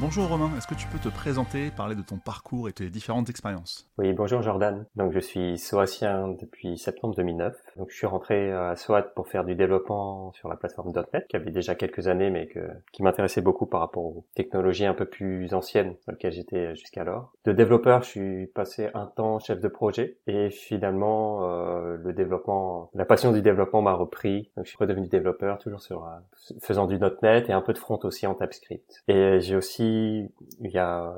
Bonjour Romain, est-ce que tu peux te présenter, parler de ton parcours et tes différentes expériences? Oui, bonjour Jordan. Donc je suis SOATien depuis septembre 2009. Donc je suis rentré à SOAT pour faire du développement sur la plateforme .NET, qui avait déjà quelques années, mais que, qui m'intéressait beaucoup par rapport aux technologies un peu plus anciennes sur lesquelles j'étais jusqu'alors. De développeur, je suis passé un temps chef de projet et finalement euh, le développement, la passion du développement m'a repris. Donc je suis redevenu développeur, toujours sur euh, faisant du .NET et un peu de front aussi en TypeScript. Et j'ai aussi il y a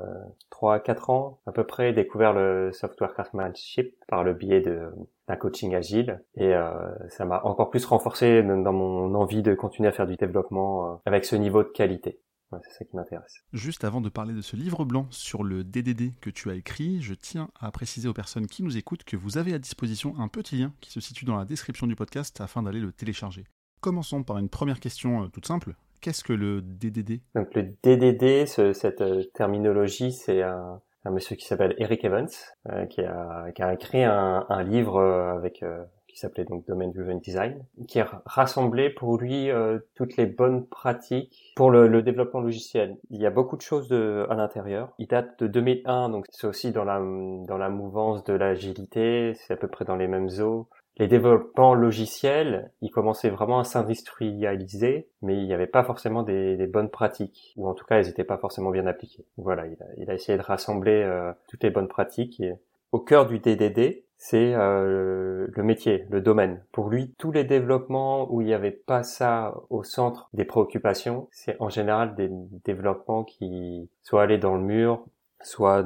3-4 euh, ans à peu près, découvert le software craftsmanship par le biais d'un coaching agile et euh, ça m'a encore plus renforcé dans mon envie de continuer à faire du développement euh, avec ce niveau de qualité. c'est ça qui m'intéresse. Juste avant de parler de ce livre blanc sur le DDD que tu as écrit, je tiens à préciser aux personnes qui nous écoutent que vous avez à disposition un petit lien qui se situe dans la description du podcast afin d'aller le télécharger. Commençons par une première question toute simple qu'est-ce que le DDD Donc le DDD, cette euh, terminologie, c'est un, monsieur qui s'appelle Eric Evans, euh, qui, a, qui, a, écrit un, un livre euh, avec qui s'appelait donc Domain Driven Design, qui a rassemblé pour lui toutes les bonnes pratiques pour le, le, développement logiciel. Il y a beaucoup de choses de, à l'intérieur. Il date de 2001, donc c'est aussi dans la dans la mouvance de l'agilité, c'est à peu près dans les mêmes eaux les développements logiciels, ils commençaient vraiment à s'industrialiser, mais il n'y avait pas forcément des, bonnes pratiques, ou en tout cas, elles n'étaient pas forcément bien appliquées. Voilà, il a, essayé de rassembler euh, toutes les bonnes pratiques. Au cœur du DDD, c'est euh, le métier, le domaine. Pour lui, tous les développements où il n'y avait pas ça au centre des préoccupations, c'est en général des développements qui soit allaient dans le mur, soit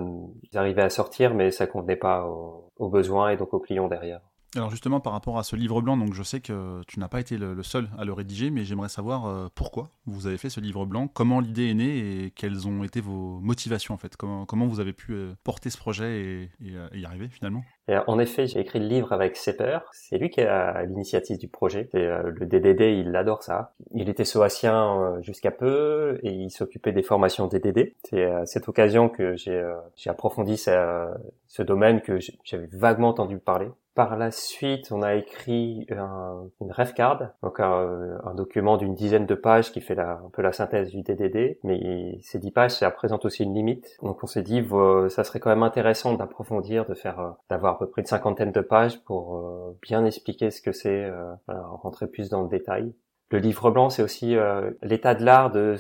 arrivaient à sortir, mais ça convenait pas aux besoins et donc aux clients derrière. Alors justement, par rapport à ce livre blanc, donc je sais que tu n'as pas été le, seul à le rédiger, mais j'aimerais savoir euh, pourquoi vous avez fait ce livre blanc, comment l'idée est née et quelles ont été vos motivations en fait, comment, vous avez pu euh, porter ce projet et, euh, y arriver finalement? en effet, j'ai écrit le livre avec Sepper. C'est lui qui a l'initiative du projet. Et, le DDD, il adore ça. Il était soacien jusqu'à peu et il s'occupait des formations DDD. C'est à cette occasion que j'ai approfondi ce domaine que j'avais vaguement entendu parler. Par la suite, on a écrit un, une ref card, donc un, document d'une dizaine de pages qui fait un peu la synthèse du DDD, mais ces dix pages, ça présente aussi une limite. Donc on s'est dit, ça serait quand même intéressant d'approfondir, de faire, euh, d'avoir à peu près une cinquantaine de pages pour euh, bien expliquer ce que c'est, euh, rentrer plus dans le détail. Le livre blanc, c'est aussi l'état de l'art de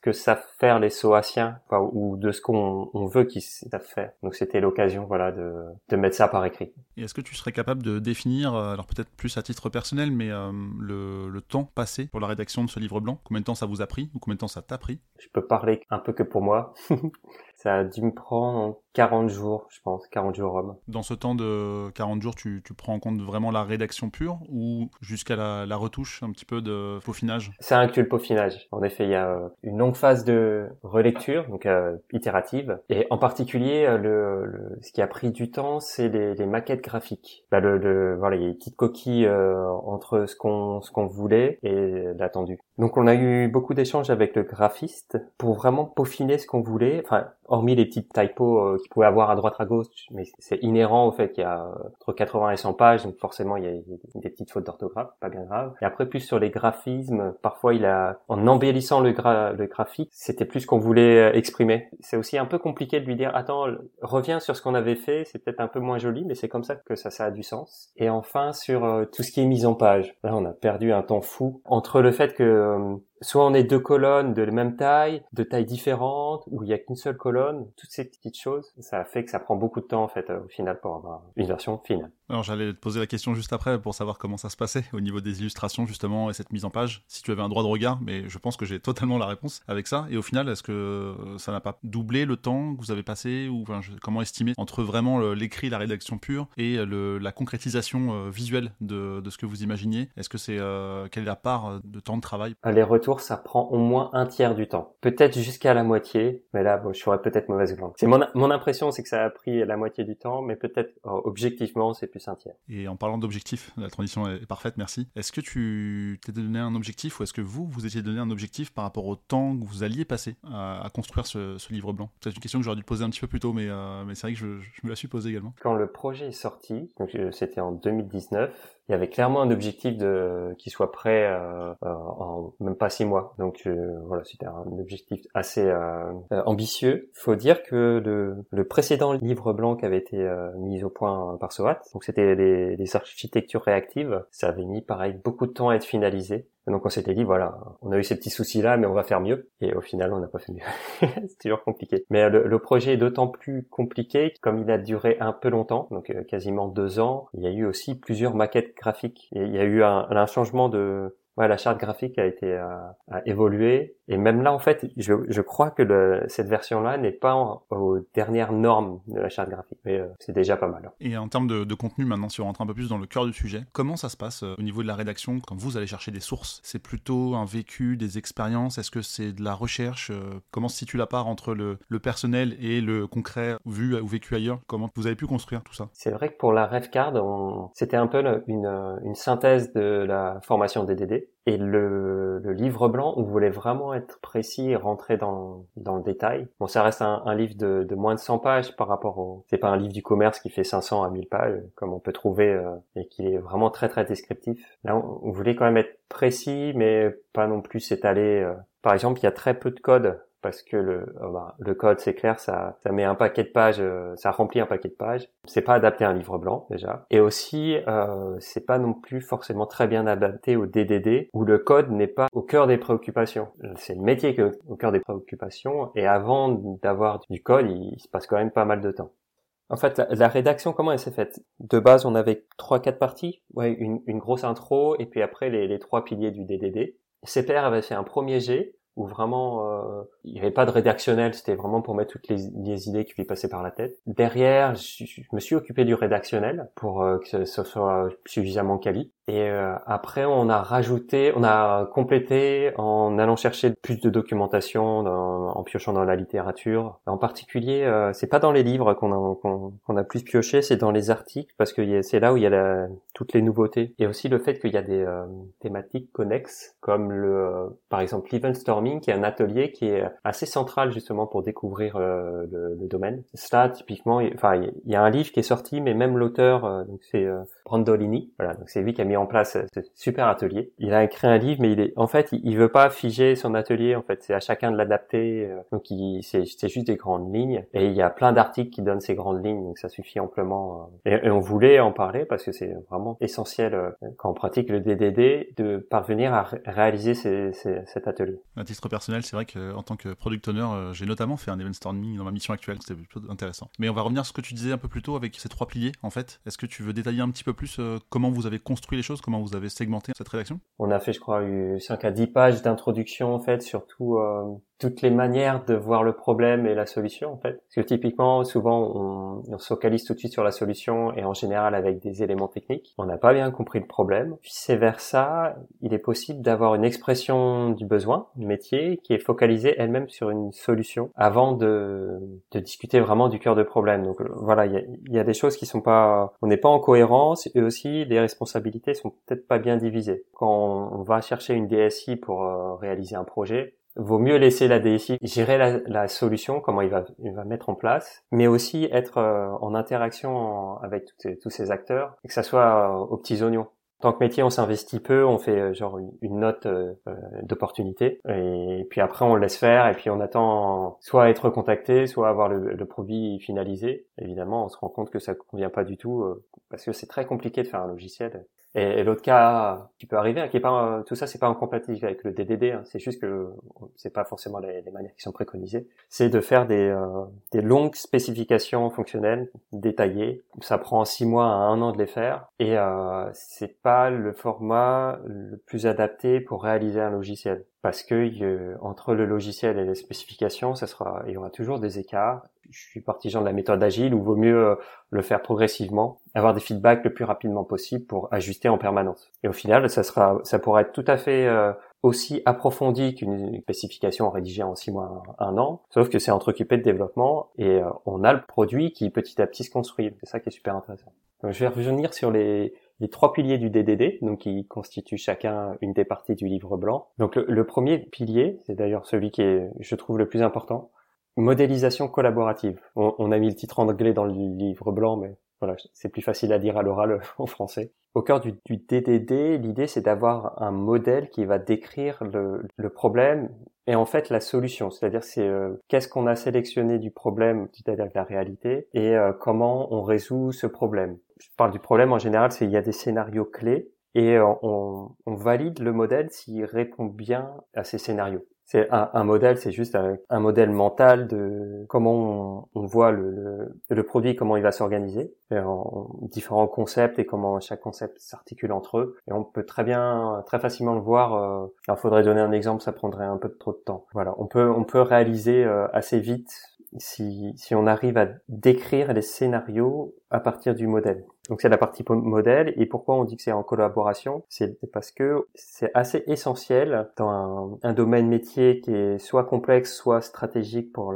que savent faire les Soaciens, ou de ce qu'on veut qu'ils savent faire. Donc c'était l'occasion, voilà, de, de mettre ça par écrit. Et est-ce que tu serais capable de définir, euh, alors peut-être plus à titre personnel, mais euh, le, le, temps passé pour la rédaction de ce livre blanc? Combien de temps ça vous a pris ou combien de temps ça t'a pris? Je peux parler un peu que pour moi. ça a dû me prendre 40 jours, je pense, 40 jours Rome. Dans ce temps de 40 jours, tu, tu prends en compte vraiment la rédaction pure ou jusqu'à la, la, retouche, un petit peu de peaufinage? Ça inclut le peaufinage. En effet, il y a une longue phase de relecture, donc euh, itérative, et en particulier, euh, le, ce qui a pris du temps, c'est les, maquettes graphiques. Bah, le, voilà, il y a des petites coquilles euh, entre ce qu'on ce qu'on voulait et l'attendu. Donc, on a eu beaucoup d'échanges avec le graphiste pour vraiment peaufiner ce qu'on voulait. Enfin, hormis les petites typos euh, qu'il pouvait avoir à droite à gauche, mais c'est inhérent au fait qu'il y a entre 80 et 100 pages, donc forcément il y a, des petites fautes d'orthographe, pas bien grave. Et après plus sur les graphismes, parfois il a, en embellissant le, le c'était plus qu'on voulait euh, exprimer. C'est aussi un peu compliqué de lui dire, attends, reviens sur ce qu'on avait fait, c'est peut-être un peu moins joli, mais c'est comme ça que ça, ça a du sens. Et enfin sur tout ce qui est mise en page, là on a perdu un temps fou entre le fait que soit on est deux colonnes de la même taille, de tailles différentes, où il y a qu'une seule colonne, toutes ces petites choses, ça fait que ça prend beaucoup de temps en fait au final pour avoir une version finale. Alors j'allais te poser la question juste après pour savoir comment ça se passait au niveau des illustrations justement et cette mise en page, si tu avais un droit de regard, mais je pense que j'ai totalement la réponse avec ça. Et au final, est-ce que ça n'a pas doublé le temps que vous avez passé ou enfin, comment estimer entre vraiment l'écrit, la rédaction pure et le, la concrétisation euh, visuelle de, de, ce que vous imaginiez? Est-ce que c'est euh, quelle est la part de temps de travail? Les retours, ça prend au moins un tiers du temps, peut-être jusqu'à la moitié, mais là bon, je serais peut-être mauvaise langue. C'est mon, mon impression, c'est que ça a pris la moitié du temps, mais peut-être oh, objectivement, c'est plus et en parlant d'objectifs, la transition est parfaite, merci. Est-ce que tu t'es donné un objectif ou est-ce que vous, vous étiez donné un objectif par rapport au temps que vous alliez passer à, construire ce, livre blanc? C'est une question que j'aurais dû te poser un petit peu plus tôt, mais, euh, mais c'est vrai que je, me la suis posée également. Quand le projet est sorti, donc euh, c'était en 2019, il y avait clairement un objectif de qu'il soit prêt euh, en même pas six mois. Donc voilà, c'était un objectif assez ambitieux. Il faut dire que le, précédent livre blanc qui avait été mis au point par SOAT, donc c'était les, les architectures réactives, ça avait mis pareil beaucoup de temps à être finalisé donc on s'était dit voilà, on a eu ces petits soucis là, mais on va faire mieux. Et au final, on n'a pas fait mieux. c'est toujours compliqué. Mais le, le projet est d'autant plus compliqué comme il a duré un peu longtemps, donc euh, quasiment deux ans. Il y a eu aussi plusieurs maquettes graphiques. Et il y a eu un changement de ouais, la charte graphique a été euh, a évolué. Et même là en fait je, je crois que le, cette version là n'est pas aux dernières normes de la charte graphique. Mais euh, c'est déjà pas mal et en termes de, de, contenu maintenant si on rentre un peu plus dans le cœur du sujet comment ça se passe euh, au niveau de la rédaction quand vous allez chercher des sources? C'est plutôt un vécu des expériences? Est-ce que c'est de la recherche comment se situe la part entre le, le personnel et le concret vu ou vécu ailleurs? Comment vous avez pu construire tout ça? C'est vrai que pour la RevCard c'était un peu une, une synthèse de la formation DDD et le, le, livre blanc, on voulait vraiment être précis et rentrer dans, dans le détail. Bon, ça reste un, un livre de, de, moins de 100 pages par rapport au... C'est pas un livre du commerce qui fait 500 à 1000 pages, comme on peut trouver, euh, et qui est vraiment très très descriptif. Là, on, voulait quand même être précis, mais pas non plus s'étaler. Euh. Par exemple, il y a très peu de code parce que le, euh, bah, le code c'est clair, ça, ça met un paquet de pages, euh, ça remplit un paquet de pages. C'est pas adapté à un livre blanc déjà, et aussi euh, c'est pas non plus forcément très bien adapté au DDD où le code n'est pas au cœur des préoccupations. C'est le métier qui est au cœur des préoccupations, et avant d'avoir du code, il, se passe quand même pas mal de temps. En fait, la, rédaction, comment elle s'est faite? De base, on avait trois, quatre parties, ouais, une, une grosse intro, et puis après les, les trois piliers du DDD. CPR avait fait un premier jet où vraiment euh, il n'y avait pas de rédactionnel, c'était vraiment pour mettre toutes les, idées qui lui passaient par la tête. Derrière, je, me suis occupé du rédactionnel pour euh, que ce soit suffisamment quali. Et euh, après, on a rajouté, on a complété en allant chercher plus de documentation, en piochant dans la littérature. En particulier, euh, c'est pas dans les livres qu'on a, qu'on, a plus pioché, c'est dans les articles parce que c'est là où il y a toutes les nouveautés. Et aussi le fait qu'il y a des thématiques connexes, comme le, par exemple, l'event storming, qui est un atelier qui est assez central justement pour découvrir le, le, domaine. Ça, typiquement, enfin, il y a un livre qui est sorti, mais même l'auteur, donc c'est Brandolini. Voilà, donc c'est lui qui a mis en place ce super atelier. Il a écrit un livre, mais il est, en fait, il, veut pas figer son atelier. En fait, c'est à chacun de l'adapter. Euh, donc, c'est, juste des grandes lignes. Et il y a plein d'articles qui donnent ces grandes lignes, donc ça suffit amplement. Euh. Et, on voulait en parler parce que c'est vraiment essentiel euh, quand on pratique le DDD de parvenir à réaliser cet atelier. Personnel, c'est vrai qu'en tant que product owner, j'ai notamment fait un event storming dans ma mission actuelle. C'était plutôt intéressant. Mais on va revenir sur ce que tu disais un peu plus tôt avec ces trois piliers. En fait, est-ce que tu veux détailler un petit peu plus comment vous avez construit les choses, comment vous avez segmenté cette rédaction? On a fait, je crois, 5 à 10 pages d'introduction, en fait, surtout euh, toutes les manières de voir le problème et la solution en fait. Parce que typiquement, souvent, on, on se focalise tout de suite sur la solution et en général avec des éléments techniques. On n'a pas bien compris le problème. Puis c'est vers ça, il est possible d'avoir une expression du besoin, du métier, qui est focalisée elle-même sur une solution avant de, de discuter vraiment du cœur de problème. Donc voilà, il y a, y a, des choses qui sont pas, on n'est pas en cohérence et aussi les responsabilités sont peut-être pas bien divisées. Quand on va chercher une DSI pour euh, réaliser un projet, vaut mieux laisser la DSI gérer la, la, solution, comment il va, il va mettre en place, mais aussi être euh, en interaction avec tous ces acteurs et que ça soit euh, aux petits oignons. Tant que métier, on s'investit peu, on fait euh, genre une note d'opportunité et puis après on le laisse faire et puis on attend soit être contacté, soit avoir le, le produit finalisé. Évidemment, on se rend compte que ça convient pas du tout parce que c'est très compliqué de faire un logiciel et, l'autre cas qui peut arriver, hein, qui est pas tout ça, c'est pas incompatible avec le DDD. Hein, c'est juste que c'est pas forcément les, manières qui sont préconisées. C'est de faire des, euh, des longues spécifications fonctionnelles détaillées. Ça prend six mois à un an de les faire, et euh, c'est pas le format le plus adapté pour réaliser un logiciel parce que entre le logiciel et les spécifications, ça sera, il y aura toujours des écarts. Je suis partisan de la méthode agile où vaut mieux euh, le faire progressivement, avoir des feedbacks le plus rapidement possible pour ajuster en permanence. Et au final, ça sera, ça pourra être tout à fait euh, aussi approfondi qu'une spécification rédigée en six mois, un an, sauf que c'est entrecoupé de développement et euh, on a le produit qui petit à petit se construit. C'est ça qui est super intéressant. Donc, je vais revenir sur les, les trois piliers du DDD, donc qui constituent chacun une des parties du livre blanc. Donc le, premier pilier, c'est d'ailleurs celui qui est, je trouve, le plus important, modélisation collaborative. On, a mis le titre anglais dans le livre blanc, mais Voilà, c'est plus facile à dire à l'oral en français. Au cœur du, du DDD, l'idée c'est d'avoir un modèle qui va décrire le, le, problème et en fait la solution. C'est-à-dire c'est euh, qu'est-ce qu'on a sélectionné du problème, c'est-à-dire la réalité, et euh, comment on résout ce problème. Je parle du problème en général, c'est il y a des scénarios clés et euh, on, on valide le modèle s'il répond bien à ces scénarios c'est un, un, modèle, c'est juste un, modèle mental de comment on, voit le, le, produit, comment il va s'organiser, en différents concepts et comment chaque concept s'articule entre eux. Et on peut très bien, très facilement le voir. Euh, alors, faudrait donner un exemple, ça prendrait un peu trop de temps. Voilà, on peut on peut réaliser euh, assez vite si si on arrive à décrire les scénarios à partir du modèle. Donc c'est la partie modèle et pourquoi on dit que c'est en collaboration, c'est parce que c'est assez essentiel dans un, domaine métier qui est soit complexe, soit stratégique pour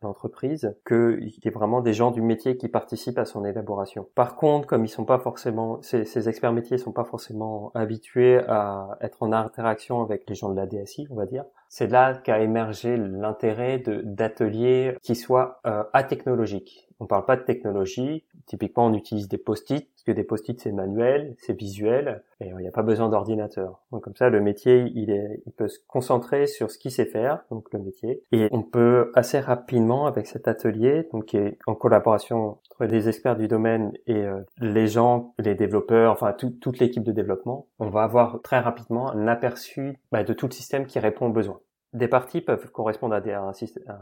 l'entreprise, qu'il y ait vraiment des gens du métier qui participent à son élaboration. Par contre, comme ils sont pas forcément, ces, ces experts métiers sont pas forcément habitués à être en interaction avec les gens de la DSI, on va dire, c'est là qu'a émergé l'intérêt d'ateliers qui soient euh, atechnologiques. On parle pas de technologie. Typiquement, on utilise des post-it, parce que des post-it c'est manuel, c'est visuel, et il n'y a pas besoin d'ordinateur. Donc comme ça, le métier, il, est, il peut se concentrer sur ce qu'il sait faire, donc le métier, et on peut assez rapidement avec cet atelier, donc qui est en collaboration entre les experts du domaine et euh, les gens, les développeurs, enfin toute l'équipe de développement, on va avoir très rapidement un aperçu bah, de tout le système qui répond aux besoins des parties peuvent correspondre à, des, un,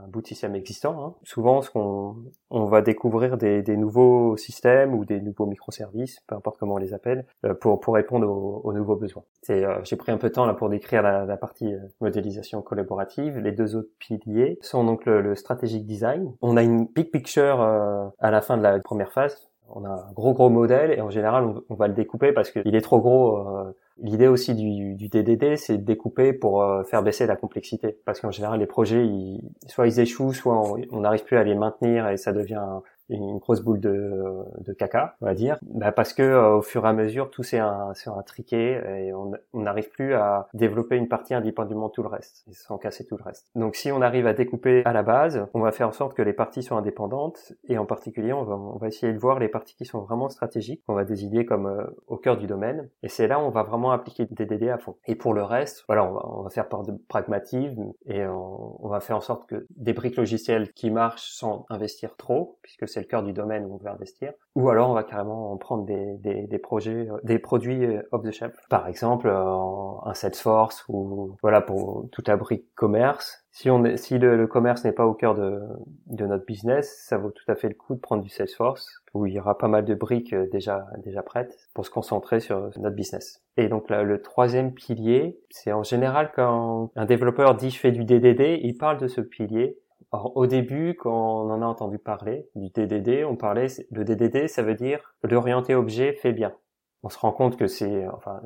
bout de système existant. Hein. Souvent, ce qu'on on va découvrir des, des, nouveaux systèmes ou des nouveaux microservices, peu importe comment on les appelle, euh, pour, pour répondre aux, nouveaux besoins. C'est, euh, j'ai pris un peu de temps là pour décrire la, la, partie euh, modélisation collaborative. Les deux autres piliers sont donc le, le strategic design. On a une big picture à la fin de la première phase on a un gros gros modèle et en général on, va le découper parce qu'il est trop gros. Euh, l'idée aussi du, du DDD, c'est de découper pour euh, faire baisser la complexité. Parce qu'en général les projets, ils, soit ils échouent, soit on n'arrive plus à les maintenir et ça devient une grosse boule de, de caca, on va dire, bah parce que euh, au fur et à mesure tout s'est intriqué et on n'arrive plus à développer une partie indépendamment de tout le reste, sans casser tout le reste. Donc si on arrive à découper à la base, on va faire en sorte que les parties soient indépendantes et en particulier on va, on va essayer de voir les parties qui sont vraiment stratégiques, on va désigner comme euh, au cœur du domaine et c'est là où on va vraiment appliquer des DD à fond. Et pour le reste, voilà, on va, on va faire part de pragmatisme et on, on va faire en sorte que des briques logicielles qui marchent sans investir trop, puisque c'est le cœur du domaine où on veut investir, ou alors on va carrément prendre des, des, des projets, euh, des produits euh, off the shelf. Par exemple, euh, un Salesforce ou voilà pour toute la brique commerce. Si on est, si le, commerce n'est pas au cœur de, de notre business, ça vaut tout à fait le coup de prendre du Salesforce où il y aura pas mal de briques déjà déjà prêtes pour se concentrer sur notre business. Et donc le troisième pilier, c'est en général quand un développeur dit je fais du DDD, il parle de ce pilier au début, quand on en a entendu parler du DDD, on parlait, le DDD, ça veut dire l'orienté objet fait bien. On se rend compte que c'est, enfin,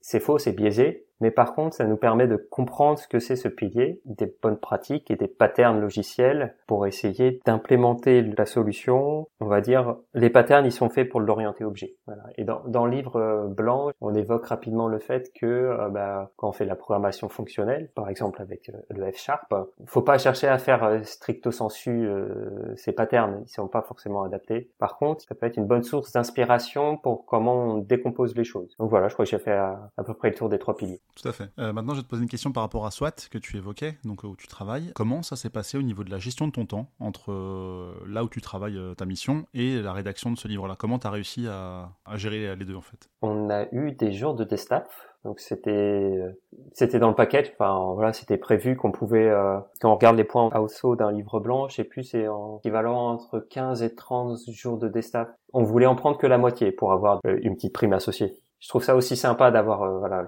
c'est faux, c'est biaisé. Mais par contre, ça nous permet de comprendre ce que c'est ce pilier, des bonnes pratiques et des patterns logiciels pour essayer d'implémenter la solution. On va dire, les patterns, ils sont faits pour l'orienter objet. Voilà. Et dans, dans, le livre euh, blanc, on évoque rapidement le fait que euh, bah, quand on fait la programmation fonctionnelle, par exemple avec euh, le F Sharp, faut pas chercher à faire stricto sensu ces patterns, ils sont pas forcément adaptés. Par contre, ça peut être une bonne source d'inspiration pour comment on décompose les choses. Donc voilà, je crois que j'ai fait à peu près le tour des trois piliers. Tout à fait. Euh, maintenant, je vais te poser une question par rapport à SWAT que tu évoquais, donc euh, où tu travailles. Comment ça s'est passé au niveau de la gestion de ton temps entre euh, là où tu travailles ta mission et la rédaction de ce livre-là? Comment tu as réussi à, gérer les deux en fait? On a eu des jours de staff. Donc c'était c'était dans le paquet. Enfin voilà, c'était prévu qu'on pouvait quand on regarde les points saut d'un livre blanc, je sais plus, c'est en équivalent entre 15 et 30 jours de destaff. On voulait en prendre que la moitié pour avoir une petite prime associée je trouve ça aussi sympa d'avoir euh, voilà,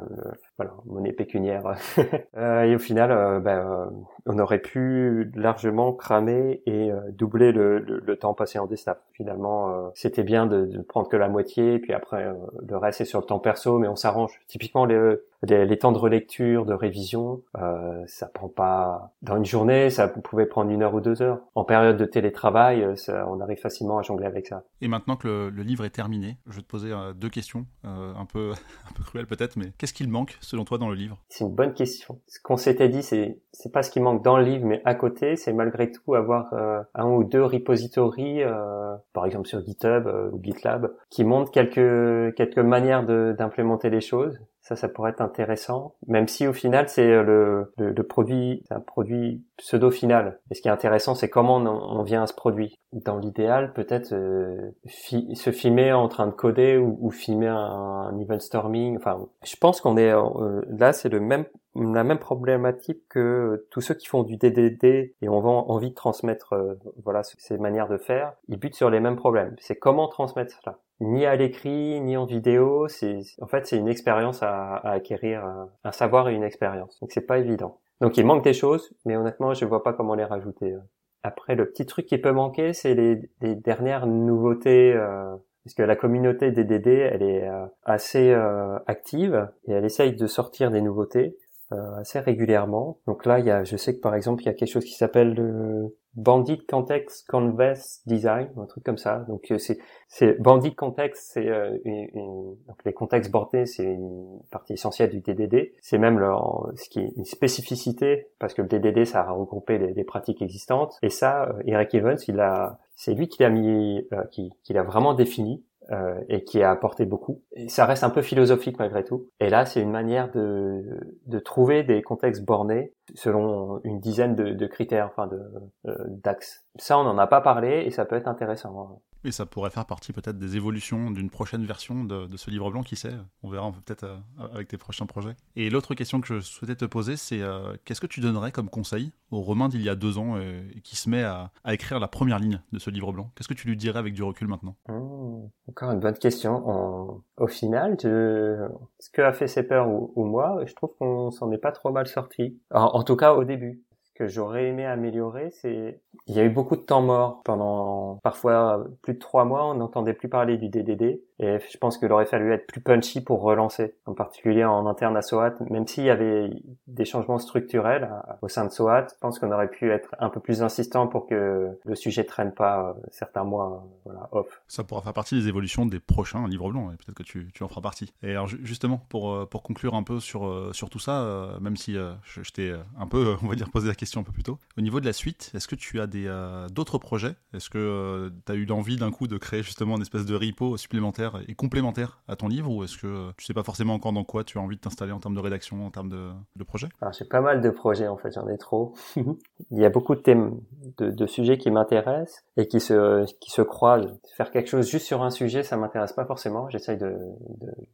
voilà monnaie pécuniaire. Euh, et au final euh, ben, on aurait pu largement cramer et doubler le, le, temps passé en desktop finalement c'était bien de, de, prendre que la moitié puis après le reste est sur le temps perso mais on s'arrange typiquement les, les, temps de relecture, de révision, euh, ça prend pas dans une journée, ça pouvait prendre une heure ou deux heures. En période de télétravail, euh, ça, on arrive facilement à jongler avec ça. Et maintenant que le, livre est terminé, je vais te poser euh, deux questions, euh, un peu un peu cruelles peut-être, mais qu'est-ce qu'il manque selon toi dans le livre? C'est une bonne question. Ce qu'on s'était dit, c'est c'est pas ce qui manque dans le livre, mais à côté, c'est malgré tout avoir euh, un ou deux repositories, euh, par exemple sur GitHub euh, ou GitLab, qui montrent quelques quelques manières d'implémenter les choses. Ça, ça pourrait être intéressant, même si au final c'est le, le, le, produit, un produit pseudo final. Et ce qui est intéressant, c'est comment on, on, vient à ce produit. Dans l'idéal, peut-être euh, se filmer en train de coder ou, ou filmer un, un, event storming. Enfin, je pense qu'on est euh, là, c'est le même la même problématique que tous ceux qui font du DDD et ont envie de transmettre euh, voilà ces manières de faire, ils butent sur les mêmes problèmes. C'est comment transmettre cela ni à l'écrit, ni en vidéo. C'est en fait c'est une expérience à, à, acquérir, un savoir et une expérience. Donc c'est pas évident. Donc il manque des choses, mais honnêtement je vois pas comment les rajouter. Après le petit truc qui peut manquer, c'est les, les, dernières nouveautés. Euh, parce que la communauté des DD, elle est euh, assez euh, active et elle essaye de sortir des nouveautés. Euh, assez régulièrement. Donc là, il y a, je sais que par exemple, il y a quelque chose qui s'appelle le Bandit Context Canvas Design, un truc comme ça. Donc euh, c'est, c'est Bandit Context, c'est euh, une, donc les contextes bordés, c'est une partie essentielle du DDD. C'est même leur, ce qui est une spécificité parce que le DDD, ça a regroupé les pratiques existantes. Et ça, Eric Evans, il a, c'est lui qui l'a mis, qui, qui l'a vraiment défini euh, et qui a apporté beaucoup. Ça reste un peu philosophique malgré tout. Et là, c'est une manière de, de trouver des contextes bornés selon une dizaine de, de critères, enfin de euh, d'axes. Ça, on n'en a pas parlé et ça peut être intéressant. Et ça pourrait faire partie peut-être des évolutions d'une prochaine version de, ce livre blanc, qui sait On verra peut-être euh, avec tes prochains projets. Et l'autre question que je souhaitais te poser, c'est euh, qu'est-ce que tu donnerais comme conseil au Romain d'il y a deux ans et, qui se met à, écrire la première ligne de ce livre blanc? Qu'est-ce que tu lui dirais avec du recul maintenant? Mmh, Encore une bonne question. Au final, ce que a fait Sepper ou, ou moi, je trouve qu'on s'en est pas trop mal sorti. En tout cas, au début que j'aurais aimé améliorer, c'est il y a eu beaucoup de temps mort pendant parfois plus de trois mois. On n'entendait plus parler du DDD et je pense qu'il aurait fallu être plus punchy pour relancer, en particulier en interne à SOAT. Même s'il y avait des changements structurels au sein de SOAT, je pense qu'on aurait pu être un peu plus insistant pour que le sujet traîne pas euh, certains mois voilà, off. Ça pourra faire partie des évolutions des prochains livres blancs et peut-être que tu, en feras partie. Et alors justement pour euh, pour conclure un peu sur euh, sur tout ça, même si je, je t'ai un peu on va dire posé la question un peu plus tôt. Au niveau de la suite, est-ce que tu as des d'autres projets? Est-ce que tu as eu l'envie d'un coup de créer justement une espèce de repo supplémentaire et complémentaire à ton livre ou est-ce que tu sais pas forcément encore dans quoi tu as envie de t'installer en termes de rédaction, en termes de, projet? J'ai pas mal de projets en fait, j'en ai trop. Il y a beaucoup de thèmes, de, sujets qui m'intéressent et qui se qui se croisent. Faire quelque chose juste sur un sujet, ça m'intéresse pas forcément. J'essaye de,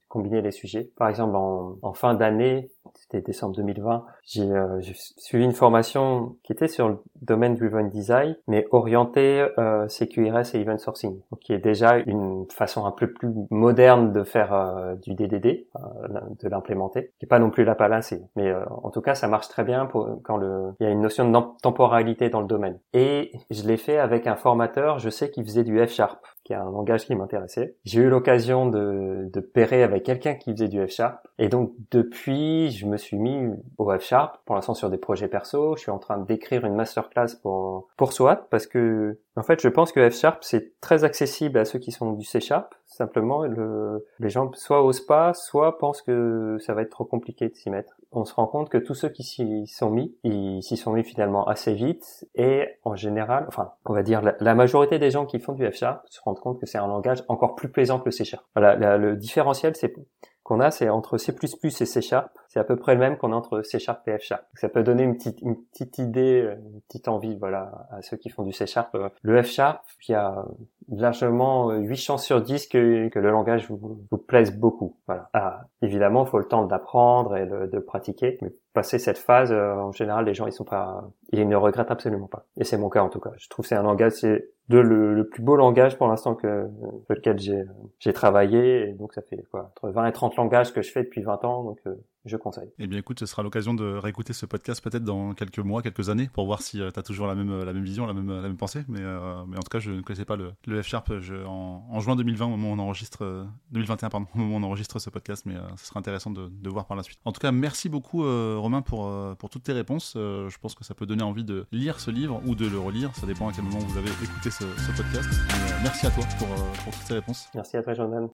combiner les sujets. Par exemple, en, fin d'année, c'était décembre 2020, j'ai euh, suivi une formation qui était sur le domaine driven design, mais orientée euh, CQRS et event sourcing, qui est déjà une façon un peu plus moderne de faire euh, du DDD, euh, de l'implémenter, qui est pas non plus la panacée, mais euh, en tout cas ça marche très bien pour quand le il y a une notion de temporalité dans le domaine. Et je l'ai fait avec un formateur, je sais qu'il faisait du F Sharp qui est un langage qui m'intéressait. J'ai eu l'occasion de, de avec quelqu'un qui faisait du F Sharp. Et donc, depuis, je me suis mis au F Sharp, pour l'instant sur des projets perso. Je suis en train d'écrire une masterclass pour, pour SWAT parce que, en fait, je pense que F Sharp, c'est très accessible à ceux qui sont du C Sharp. Simplement, le, les gens soit osent pas, soit pensent que ça va être trop compliqué de s'y mettre. On se rend compte que tous ceux qui s'y sont mis, ils s'y sont mis finalement assez vite et en général, enfin, on va dire la, majorité des gens qui font du F Sharp se rendent compte que c'est un langage encore plus plaisant que le C Sharp. Voilà, le différentiel, c'est qu'on a, c'est entre C++ et C Sharp. C'est à peu près le même qu'on a entre C Sharp et F Sharp. Ça peut donner une petite, une petite idée, une petite envie, voilà, à ceux qui font du C Sharp. Le F Sharp, il y a largement 8 chances sur 10 que, que le langage vous, vous plaise beaucoup. Voilà. Ah, évidemment, faut le temps d'apprendre et de, de pratiquer. Mais passer cette phase, euh, en général, les gens, ils sont pas, ils ne regrettent absolument pas. Et c'est mon cas, en tout cas. Je trouve que c'est un langage, c'est de le, le, plus beau langage pour l'instant que, lequel j'ai, j'ai travaillé. Donc, ça fait quoi, entre 20 et 30 langages que je fais depuis 20 ans. Donc, euh, je conseille. Eh bien écoute, ce sera l'occasion de réécouter ce podcast peut-être dans quelques mois, quelques années, pour voir si euh, tu as toujours la même, la même vision, la même, la même pensée. Mais, euh, mais en tout cas, je ne connaissais pas le, le F-Sharp en, en, juin 2020, au moment où on enregistre, euh, 2021, pardon, au moment où on enregistre ce podcast, mais euh, ce sera intéressant de, de, voir par la suite. En tout cas, merci beaucoup euh, Romain pour, pour toutes tes réponses. je pense que ça peut donner envie de lire ce livre ou de le relire, ça dépend à quel moment vous avez écouté ce, ce podcast. merci à toi pour, pour toutes ces réponses. Merci à toi Jordan.